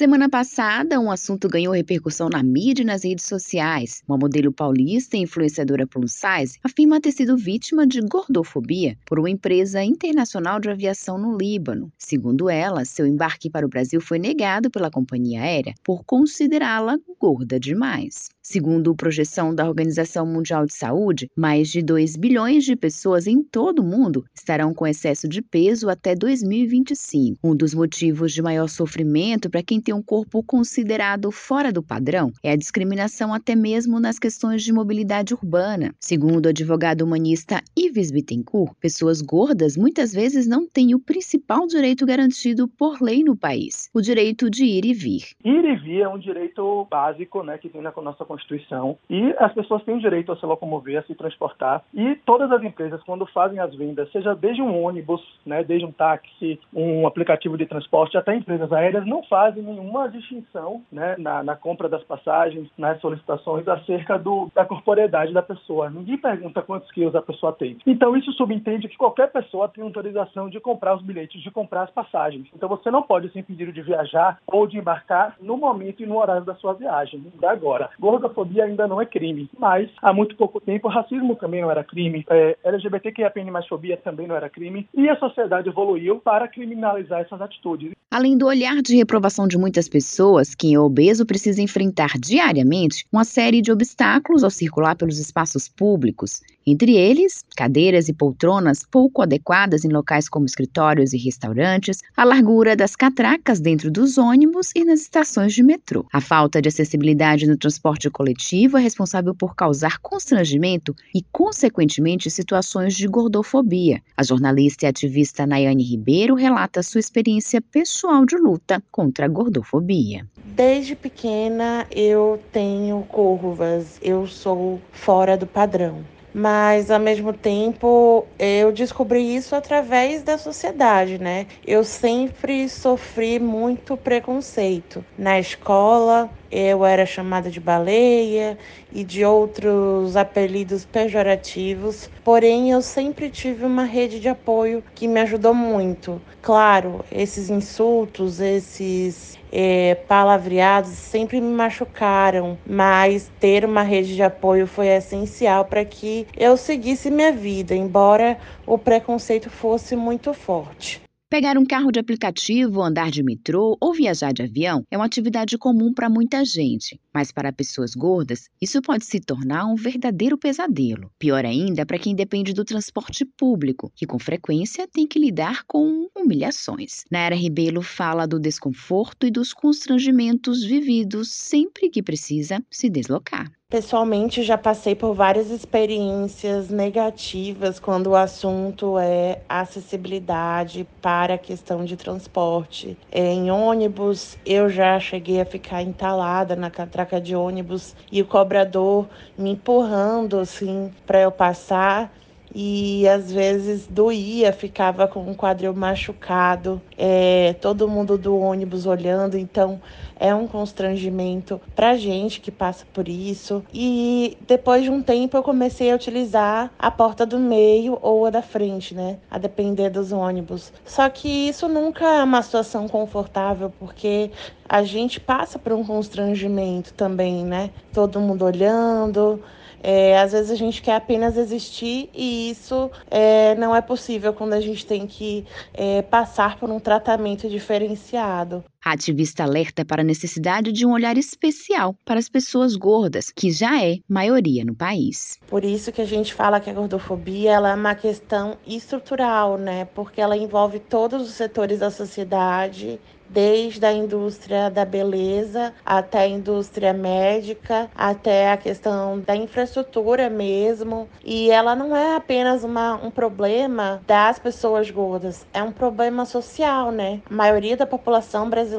Semana passada, um assunto ganhou repercussão na mídia e nas redes sociais. Uma modelo paulista e influenciadora plus size afirma ter sido vítima de gordofobia por uma empresa internacional de aviação no Líbano. Segundo ela, seu embarque para o Brasil foi negado pela companhia aérea por considerá-la gorda demais. Segundo projeção da Organização Mundial de Saúde, mais de 2 bilhões de pessoas em todo o mundo estarão com excesso de peso até 2025. Um dos motivos de maior sofrimento para quem tem um corpo considerado fora do padrão é a discriminação até mesmo nas questões de mobilidade urbana. Segundo o advogado humanista Ives Bittencourt, pessoas gordas muitas vezes não têm o principal direito garantido por lei no país, o direito de ir e vir. Ir e vir é um direito básico né, que tem na nossa Constituição e as pessoas têm direito a se locomover, a se transportar e todas as empresas quando fazem as vendas, seja desde um ônibus, né, desde um táxi, um aplicativo de transporte, até empresas aéreas não fazem nenhuma distinção né, na, na compra das passagens, nas solicitações acerca do, da corporeidade da pessoa. Ninguém pergunta quantos quilos a pessoa tem. Então isso subentende que qualquer pessoa tem autorização de comprar os bilhetes, de comprar as passagens. Então você não pode ser impedido de viajar ou de embarcar no momento e no horário da sua viagem. Da agora gordofobia ainda não é crime, mas há muito pouco tempo racismo também não era crime, é, LGBTQIA+, fobia também não era crime, e a sociedade evoluiu para criminalizar essas atitudes. Além do olhar de reprovação de muitas pessoas, quem é obeso precisa enfrentar diariamente uma série de obstáculos ao circular pelos espaços públicos, entre eles, cadeiras e poltronas pouco adequadas em locais como escritórios e restaurantes, a largura das catracas dentro dos ônibus e nas estações de metrô. A falta de acessibilidade no transporte coletivo é responsável por causar constrangimento e, consequentemente, situações de gordofobia. A jornalista e ativista Nayane Ribeiro relata sua experiência pessoal de luta contra a gordofobia. Desde pequena eu tenho curvas, eu sou fora do padrão mas ao mesmo tempo eu descobri isso através da sociedade, né? Eu sempre sofri muito preconceito na escola. Eu era chamada de baleia e de outros apelidos pejorativos, porém eu sempre tive uma rede de apoio que me ajudou muito. Claro, esses insultos, esses é, palavreados sempre me machucaram, mas ter uma rede de apoio foi essencial para que eu seguisse minha vida, embora o preconceito fosse muito forte. Pegar um carro de aplicativo, andar de metrô ou viajar de avião é uma atividade comum para muita gente, mas para pessoas gordas, isso pode se tornar um verdadeiro pesadelo. Pior ainda para quem depende do transporte público, que com frequência tem que lidar com humilhações. Nara Ribeiro fala do desconforto e dos constrangimentos vividos sempre que precisa se deslocar. Pessoalmente, já passei por várias experiências negativas quando o assunto é acessibilidade para a questão de transporte. Em ônibus, eu já cheguei a ficar entalada na catraca de ônibus e o cobrador me empurrando assim para eu passar e às vezes doía, ficava com um quadril machucado, é, todo mundo do ônibus olhando, então é um constrangimento para gente que passa por isso. E depois de um tempo eu comecei a utilizar a porta do meio ou a da frente, né? A depender dos ônibus. Só que isso nunca é uma situação confortável, porque a gente passa por um constrangimento também, né? Todo mundo olhando. É, às vezes a gente quer apenas existir e isso é, não é possível quando a gente tem que é, passar por um tratamento diferenciado. A ativista alerta para a necessidade de um olhar especial para as pessoas gordas, que já é maioria no país. Por isso que a gente fala que a gordofobia ela é uma questão estrutural, né? Porque ela envolve todos os setores da sociedade desde a indústria da beleza até a indústria médica, até a questão da infraestrutura mesmo. E ela não é apenas uma, um problema das pessoas gordas, é um problema social, né? A maioria da população brasileira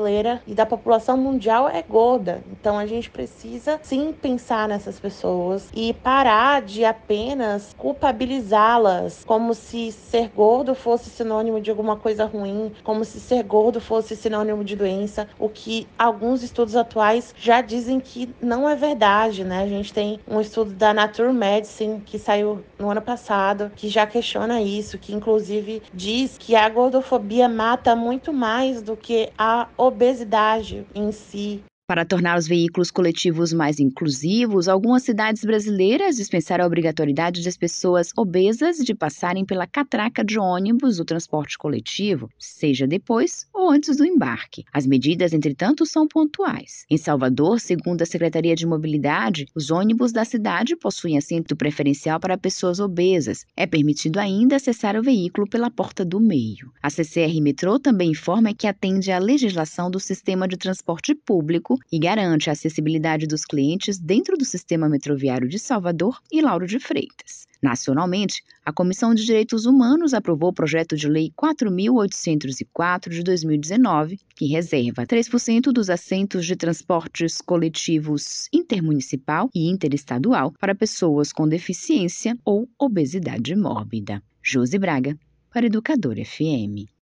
e da população mundial é gorda. Então a gente precisa sim pensar nessas pessoas e parar de apenas culpabilizá-las como se ser gordo fosse sinônimo de alguma coisa ruim, como se ser gordo fosse sinônimo de doença, o que alguns estudos atuais já dizem que não é verdade, né? A gente tem um estudo da Nature Medicine que saiu no ano passado que já questiona isso, que inclusive diz que a gordofobia mata muito mais do que a obesidade em si. Para tornar os veículos coletivos mais inclusivos, algumas cidades brasileiras dispensaram a obrigatoriedade das pessoas obesas de passarem pela catraca de ônibus do transporte coletivo, seja depois ou antes do embarque. As medidas, entretanto, são pontuais. Em Salvador, segundo a Secretaria de Mobilidade, os ônibus da cidade possuem assento preferencial para pessoas obesas. É permitido ainda acessar o veículo pela porta do meio. A CCR Metrô também informa que atende à legislação do sistema de transporte público e garante a acessibilidade dos clientes dentro do sistema metroviário de Salvador e Lauro de Freitas. Nacionalmente, a Comissão de Direitos Humanos aprovou o projeto de lei 4.804 de 2019, que reserva 3% dos assentos de transportes coletivos intermunicipal e interestadual para pessoas com deficiência ou obesidade mórbida. Josi Braga, para Educador FM.